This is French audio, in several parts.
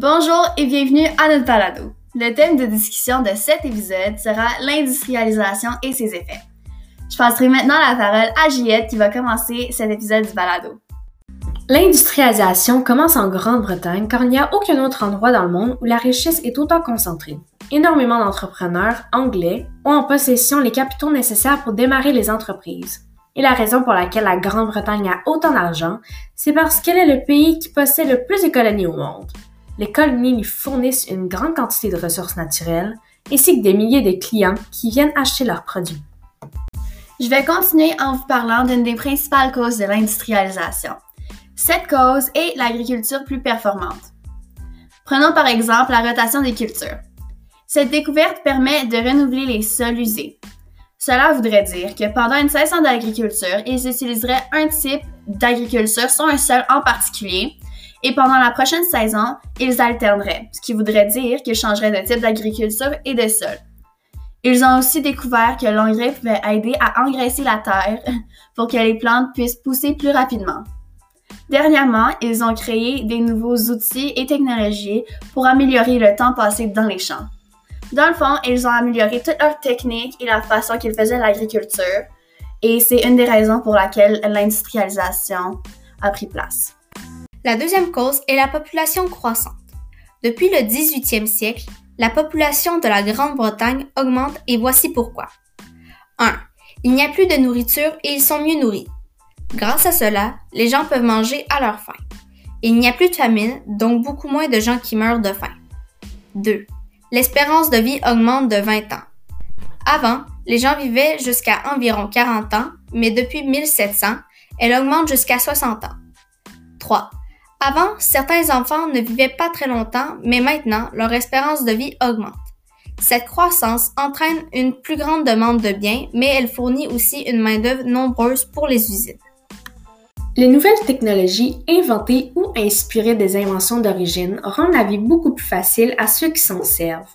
Bonjour et bienvenue à notre balado. Le thème de discussion de cet épisode sera l'industrialisation et ses effets. Je passerai maintenant la parole à Juliette qui va commencer cet épisode du balado. L'industrialisation commence en Grande-Bretagne car il n'y a aucun autre endroit dans le monde où la richesse est autant concentrée. Énormément d'entrepreneurs anglais ont en possession les capitaux nécessaires pour démarrer les entreprises. Et la raison pour laquelle la Grande-Bretagne a autant d'argent, c'est parce qu'elle est le pays qui possède le plus de colonies au monde. Les colonies lui fournissent une grande quantité de ressources naturelles, ainsi que des milliers de clients qui viennent acheter leurs produits. Je vais continuer en vous parlant d'une des principales causes de l'industrialisation. Cette cause est l'agriculture plus performante. Prenons par exemple la rotation des cultures. Cette découverte permet de renouveler les sols usés. Cela voudrait dire que pendant une saison d'agriculture, ils utiliseraient un type d'agriculture sur un sol en particulier, et pendant la prochaine saison, ils alterneraient, ce qui voudrait dire qu'ils changeraient de type d'agriculture et de sol. Ils ont aussi découvert que l'engrais pouvait aider à engraisser la terre pour que les plantes puissent pousser plus rapidement. Dernièrement, ils ont créé des nouveaux outils et technologies pour améliorer le temps passé dans les champs. Dans le fond, ils ont amélioré toutes leurs techniques et la façon qu'ils faisaient l'agriculture, et c'est une des raisons pour laquelle l'industrialisation a pris place. La deuxième cause est la population croissante. Depuis le 18e siècle, la population de la Grande-Bretagne augmente et voici pourquoi. 1. Il n'y a plus de nourriture et ils sont mieux nourris. Grâce à cela, les gens peuvent manger à leur faim. Il n'y a plus de famine, donc beaucoup moins de gens qui meurent de faim. 2 l'espérance de vie augmente de 20 ans. Avant, les gens vivaient jusqu'à environ 40 ans, mais depuis 1700, elle augmente jusqu'à 60 ans. 3. Avant, certains enfants ne vivaient pas très longtemps, mais maintenant, leur espérance de vie augmente. Cette croissance entraîne une plus grande demande de biens, mais elle fournit aussi une main-d'œuvre nombreuse pour les usines. Les nouvelles technologies inventées ou inspirées des inventions d'origine rendent la vie beaucoup plus facile à ceux qui s'en servent.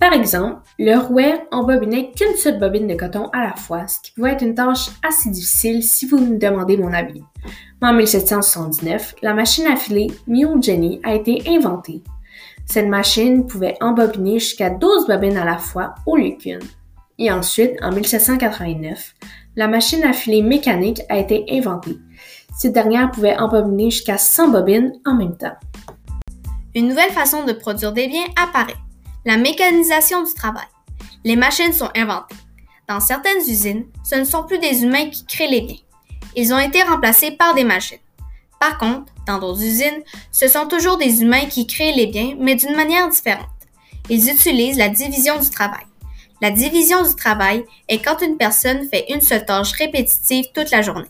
Par exemple, le rouet embobinait qu'une seule bobine de coton à la fois, ce qui pouvait être une tâche assez difficile si vous me demandez mon avis. En 1779, la machine à filer Mule Jenny a été inventée. Cette machine pouvait embobiner jusqu'à 12 bobines à la fois au lieu qu'une. Et ensuite, en 1789, la machine à filer mécanique a été inventée. Cette dernière pouvait embobiner jusqu'à 100 bobines en même temps. Une nouvelle façon de produire des biens apparaît, la mécanisation du travail. Les machines sont inventées. Dans certaines usines, ce ne sont plus des humains qui créent les biens. Ils ont été remplacés par des machines. Par contre, dans d'autres usines, ce sont toujours des humains qui créent les biens, mais d'une manière différente. Ils utilisent la division du travail. La division du travail est quand une personne fait une seule tâche répétitive toute la journée.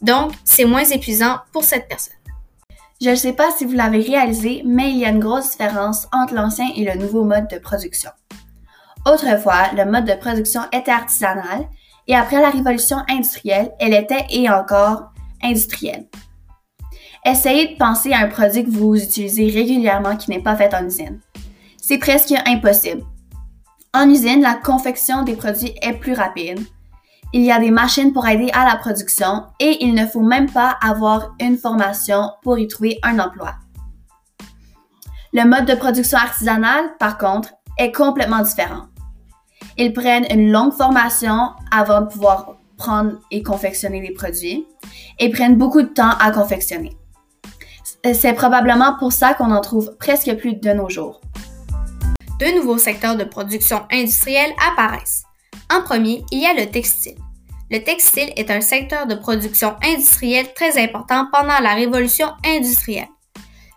Donc, c'est moins épuisant pour cette personne. Je ne sais pas si vous l'avez réalisé, mais il y a une grosse différence entre l'ancien et le nouveau mode de production. Autrefois, le mode de production était artisanal et après la révolution industrielle, elle était et encore industrielle. Essayez de penser à un produit que vous utilisez régulièrement qui n'est pas fait en usine. C'est presque impossible. En usine, la confection des produits est plus rapide, il y a des machines pour aider à la production et il ne faut même pas avoir une formation pour y trouver un emploi. Le mode de production artisanale, par contre, est complètement différent. Ils prennent une longue formation avant de pouvoir prendre et confectionner les produits et prennent beaucoup de temps à confectionner. C'est probablement pour ça qu'on en trouve presque plus de nos jours. Deux nouveaux secteurs de production industrielle apparaissent. En premier, il y a le textile. Le textile est un secteur de production industrielle très important pendant la révolution industrielle.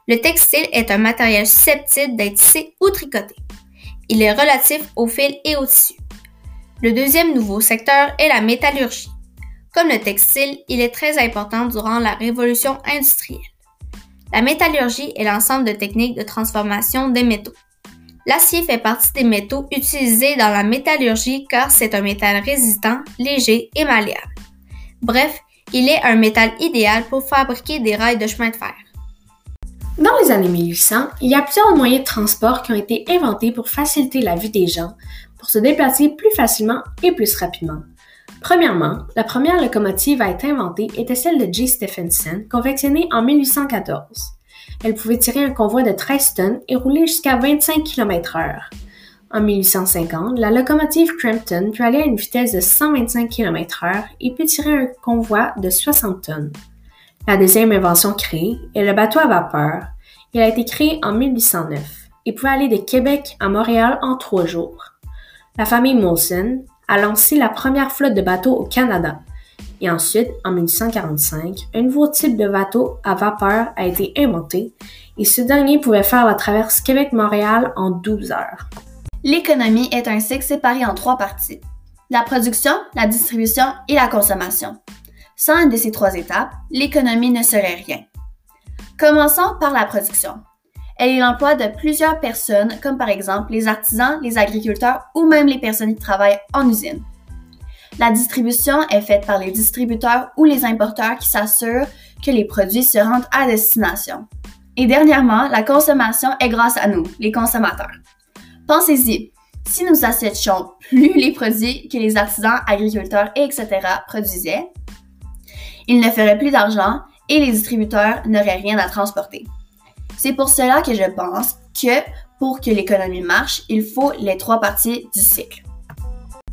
Le textile est un matériel susceptible d'être tissé ou tricoté. Il est relatif au fil et au tissu. Le deuxième nouveau secteur est la métallurgie. Comme le textile, il est très important durant la révolution industrielle. La métallurgie est l'ensemble de techniques de transformation des métaux. L'acier fait partie des métaux utilisés dans la métallurgie car c'est un métal résistant, léger et malléable. Bref, il est un métal idéal pour fabriquer des rails de chemin de fer. Dans les années 1800, il y a plusieurs moyens de transport qui ont été inventés pour faciliter la vie des gens, pour se déplacer plus facilement et plus rapidement. Premièrement, la première locomotive à être inventée était celle de J. Stephenson, confectionnée en 1814. Elle pouvait tirer un convoi de 13 tonnes et rouler jusqu'à 25 km/h. En 1850, la locomotive Crampton peut aller à une vitesse de 125 km/h et peut tirer un convoi de 60 tonnes. La deuxième invention créée est le bateau à vapeur. Il a été créé en 1809 et pouvait aller de Québec à Montréal en trois jours. La famille Molson a lancé la première flotte de bateaux au Canada. Et ensuite, en 1845, un nouveau type de bateau à vapeur a été inventé et ce dernier pouvait faire la traverse Québec-Montréal en 12 heures. L'économie est un cycle séparé en trois parties. La production, la distribution et la consommation. Sans une de ces trois étapes, l'économie ne serait rien. Commençons par la production. Elle est l'emploi de plusieurs personnes, comme par exemple les artisans, les agriculteurs ou même les personnes qui travaillent en usine. La distribution est faite par les distributeurs ou les importeurs qui s'assurent que les produits se rendent à destination. Et dernièrement, la consommation est grâce à nous, les consommateurs. Pensez-y, si nous achètions plus les produits que les artisans, agriculteurs, etc. produisaient, ils ne feraient plus d'argent et les distributeurs n'auraient rien à transporter. C'est pour cela que je pense que pour que l'économie marche, il faut les trois parties du cycle.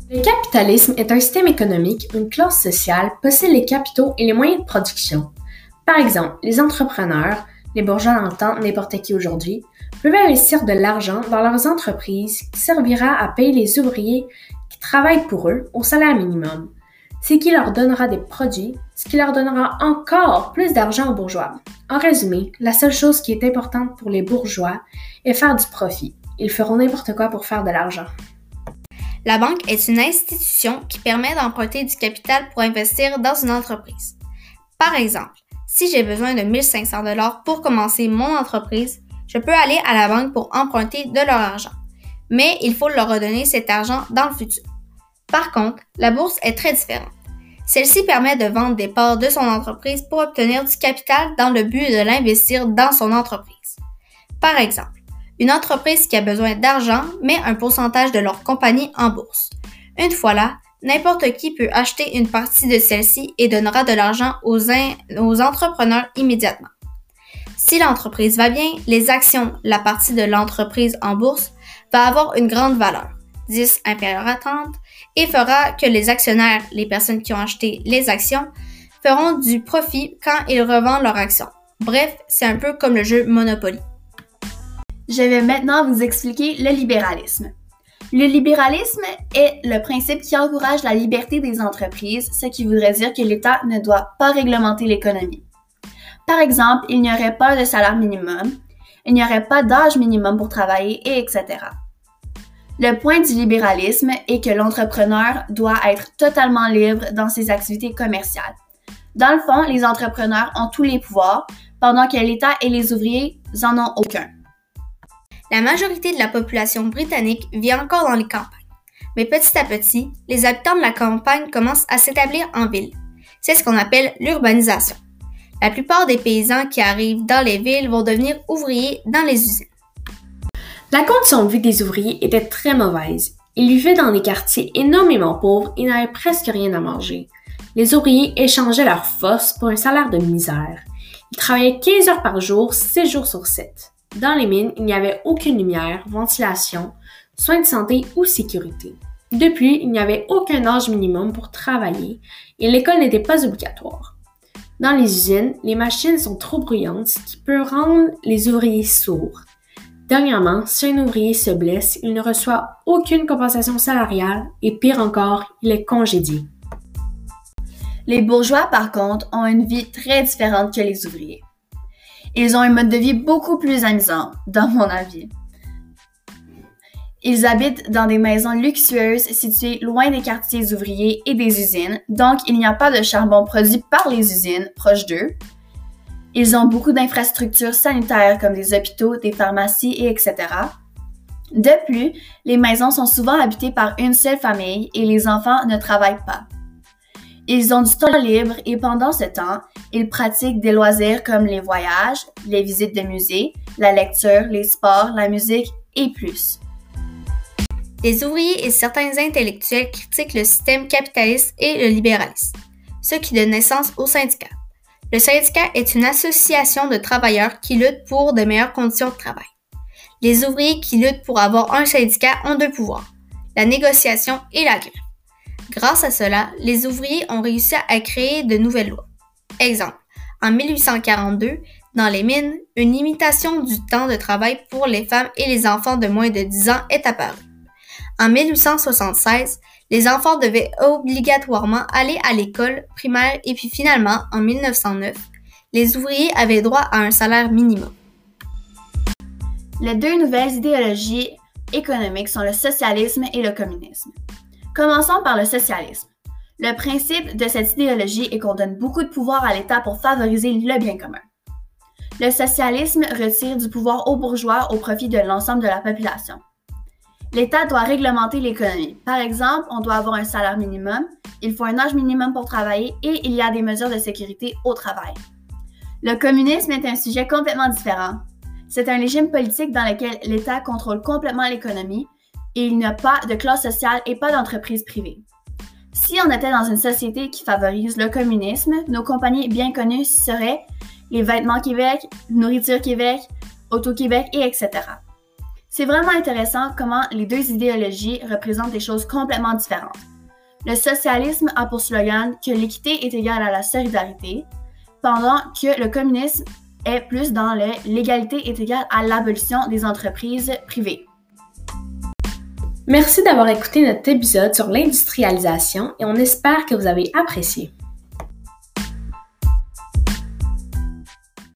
Le capitalisme est un système économique où une classe sociale possède les capitaux et les moyens de production. Par exemple, les entrepreneurs, les bourgeois dans le temps, n'importe qui aujourd'hui, peuvent investir de l'argent dans leurs entreprises qui servira à payer les ouvriers qui travaillent pour eux au salaire minimum, ce qui leur donnera des produits, ce qui leur donnera encore plus d'argent aux bourgeois. En résumé, la seule chose qui est importante pour les bourgeois est faire du profit. Ils feront n'importe quoi pour faire de l'argent. La banque est une institution qui permet d'emprunter du capital pour investir dans une entreprise. Par exemple, si j'ai besoin de 1500 dollars pour commencer mon entreprise, je peux aller à la banque pour emprunter de leur argent. Mais il faut leur redonner cet argent dans le futur. Par contre, la bourse est très différente. Celle-ci permet de vendre des parts de son entreprise pour obtenir du capital dans le but de l'investir dans son entreprise. Par exemple, une entreprise qui a besoin d'argent met un pourcentage de leur compagnie en bourse. Une fois là, n'importe qui peut acheter une partie de celle-ci et donnera de l'argent aux, entrepreneurs immédiatement. Si l'entreprise va bien, les actions, la partie de l'entreprise en bourse, va avoir une grande valeur, 10 inférieur à 30, et fera que les actionnaires, les personnes qui ont acheté les actions, feront du profit quand ils revendent leurs actions. Bref, c'est un peu comme le jeu Monopoly. Je vais maintenant vous expliquer le libéralisme. Le libéralisme est le principe qui encourage la liberté des entreprises, ce qui voudrait dire que l'État ne doit pas réglementer l'économie. Par exemple, il n'y aurait pas de salaire minimum, il n'y aurait pas d'âge minimum pour travailler, et etc. Le point du libéralisme est que l'entrepreneur doit être totalement libre dans ses activités commerciales. Dans le fond, les entrepreneurs ont tous les pouvoirs, pendant que l'État et les ouvriers n'en ont aucun. La majorité de la population britannique vit encore dans les campagnes. Mais petit à petit, les habitants de la campagne commencent à s'établir en ville. C'est ce qu'on appelle l'urbanisation. La plupart des paysans qui arrivent dans les villes vont devenir ouvriers dans les usines. La condition de vie des ouvriers était très mauvaise. Ils vivaient dans des quartiers énormément pauvres et n'avaient presque rien à manger. Les ouvriers échangeaient leurs forces pour un salaire de misère. Ils travaillaient 15 heures par jour, 6 jours sur 7. Dans les mines, il n'y avait aucune lumière, ventilation, soins de santé ou sécurité. De plus, il n'y avait aucun âge minimum pour travailler et l'école n'était pas obligatoire. Dans les usines, les machines sont trop bruyantes, ce qui peut rendre les ouvriers sourds. Dernièrement, si un ouvrier se blesse, il ne reçoit aucune compensation salariale et pire encore, il est congédié. Les bourgeois, par contre, ont une vie très différente que les ouvriers. Ils ont un mode de vie beaucoup plus amusant, dans mon avis. Ils habitent dans des maisons luxueuses situées loin des quartiers ouvriers et des usines, donc il n'y a pas de charbon produit par les usines proches d'eux, ils ont beaucoup d'infrastructures sanitaires comme des hôpitaux, des pharmacies et etc. De plus, les maisons sont souvent habitées par une seule famille et les enfants ne travaillent pas. Ils ont du temps libre et pendant ce temps, ils pratiquent des loisirs comme les voyages, les visites de musées, la lecture, les sports, la musique et plus. Les ouvriers et certains intellectuels critiquent le système capitaliste et le libéralisme, ce qui donne naissance aux syndicats. Le syndicat est une association de travailleurs qui lutte pour de meilleures conditions de travail. Les ouvriers qui luttent pour avoir un syndicat ont deux pouvoirs, la négociation et la grève. Grâce à cela, les ouvriers ont réussi à créer de nouvelles lois. Exemple, en 1842, dans les mines, une limitation du temps de travail pour les femmes et les enfants de moins de 10 ans est apparue. En 1876, les enfants devaient obligatoirement aller à l'école primaire et puis finalement, en 1909, les ouvriers avaient droit à un salaire minimum. Les deux nouvelles idéologies économiques sont le socialisme et le communisme. Commençons par le socialisme. Le principe de cette idéologie est qu'on donne beaucoup de pouvoir à l'État pour favoriser le bien commun. Le socialisme retire du pouvoir aux bourgeois au profit de l'ensemble de la population. L'État doit réglementer l'économie. Par exemple, on doit avoir un salaire minimum, il faut un âge minimum pour travailler et il y a des mesures de sécurité au travail. Le communisme est un sujet complètement différent. C'est un régime politique dans lequel l'État contrôle complètement l'économie et il n'y a pas de classe sociale et pas d'entreprise privée. Si on était dans une société qui favorise le communisme, nos compagnies bien connues seraient les Vêtements Québec, Nourriture Québec, Auto-Québec et etc. C'est vraiment intéressant comment les deux idéologies représentent des choses complètement différentes. Le socialisme a pour slogan que l'équité est égale à la solidarité, pendant que le communisme est plus dans l'égalité est égale à l'abolition des entreprises privées. Merci d'avoir écouté notre épisode sur l'industrialisation et on espère que vous avez apprécié.